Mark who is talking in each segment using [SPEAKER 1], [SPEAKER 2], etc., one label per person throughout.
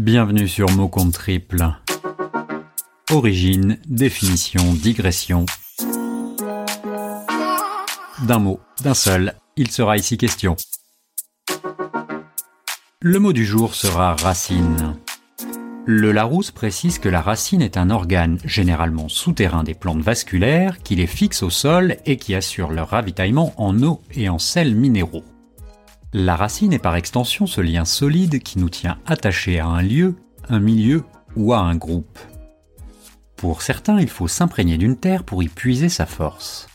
[SPEAKER 1] Bienvenue sur Mot Compte Triple. Origine, définition, digression. D'un mot, d'un seul, il sera ici question. Le mot du jour sera racine. Le Larousse précise que la racine est un organe généralement souterrain des plantes vasculaires qui les fixe au sol et qui assure leur ravitaillement en eau et en sels minéraux. La racine est par extension ce lien solide qui nous tient attachés à un lieu, un milieu ou à un groupe. Pour certains, il faut s'imprégner d'une terre pour y puiser sa force.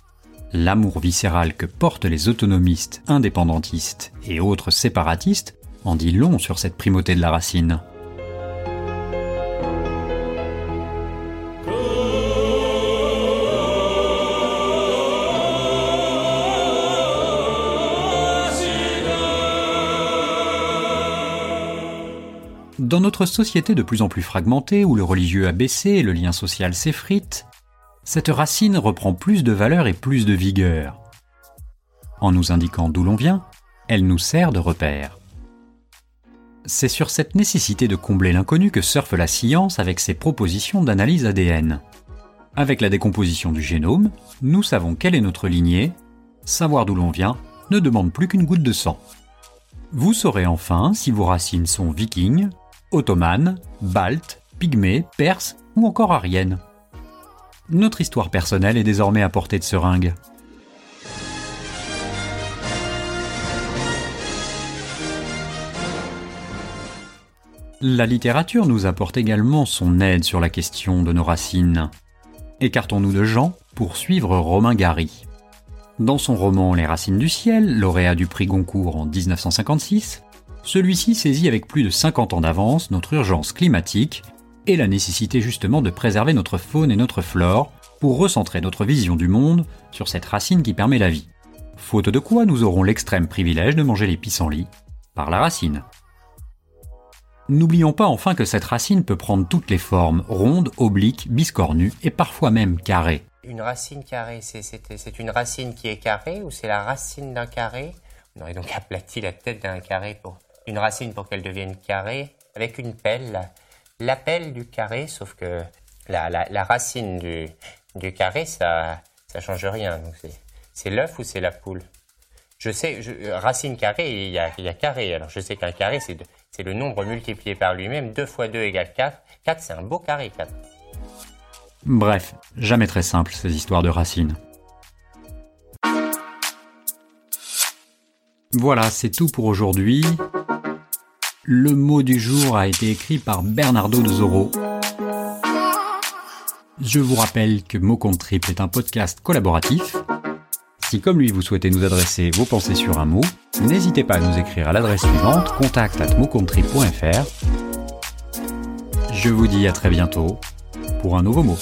[SPEAKER 1] L'amour viscéral que portent les autonomistes, indépendantistes et autres séparatistes en dit long sur cette primauté de la racine. Dans notre société de plus en plus fragmentée, où le religieux a baissé et le lien social s'effrite, cette racine reprend plus de valeur et plus de vigueur. En nous indiquant d'où l'on vient, elle nous sert de repère. C'est sur cette nécessité de combler l'inconnu que surfe la science avec ses propositions d'analyse ADN. Avec la décomposition du génome, nous savons quelle est notre lignée, savoir d'où l'on vient ne demande plus qu'une goutte de sang. Vous saurez enfin si vos racines sont vikings, ottomanes, baltes, pygmées, perses ou encore ariennes. Notre histoire personnelle est désormais à portée de seringue. La littérature nous apporte également son aide sur la question de nos racines. Écartons-nous de Jean pour suivre Romain Gary. Dans son roman Les Racines du ciel, lauréat du prix Goncourt en 1956, celui-ci saisit avec plus de 50 ans d'avance notre urgence climatique et la nécessité justement de préserver notre faune et notre flore pour recentrer notre vision du monde sur cette racine qui permet la vie. Faute de quoi nous aurons l'extrême privilège de manger les pissenlits par la racine. N'oublions pas enfin que cette racine peut prendre toutes les formes, rondes, obliques, biscornues et parfois même carrées.
[SPEAKER 2] Une racine carrée, c'est une racine qui est carrée ou c'est la racine d'un carré? On aurait donc aplati la tête d'un carré pour une racine pour qu'elle devienne carrée avec une pelle. La pelle du carré, sauf que la, la, racine du, du, carré, ça ça change rien. Donc c'est l'œuf ou c'est la poule? Je sais, racine carrée, il y, a, il y a carré. Alors je sais qu'un carré, c'est le nombre multiplié par lui-même. 2 fois 2 égale 4. 4, c'est un beau carré, 4.
[SPEAKER 1] Bref, jamais très simple ces histoires de racines. Voilà, c'est tout pour aujourd'hui. Le mot du jour a été écrit par Bernardo de Zorro. Je vous rappelle que Mot est un podcast collaboratif. Si comme lui vous souhaitez nous adresser vos pensées sur un mot, n'hésitez pas à nous écrire à l'adresse suivante contact at Je vous dis à très bientôt pour un nouveau mot.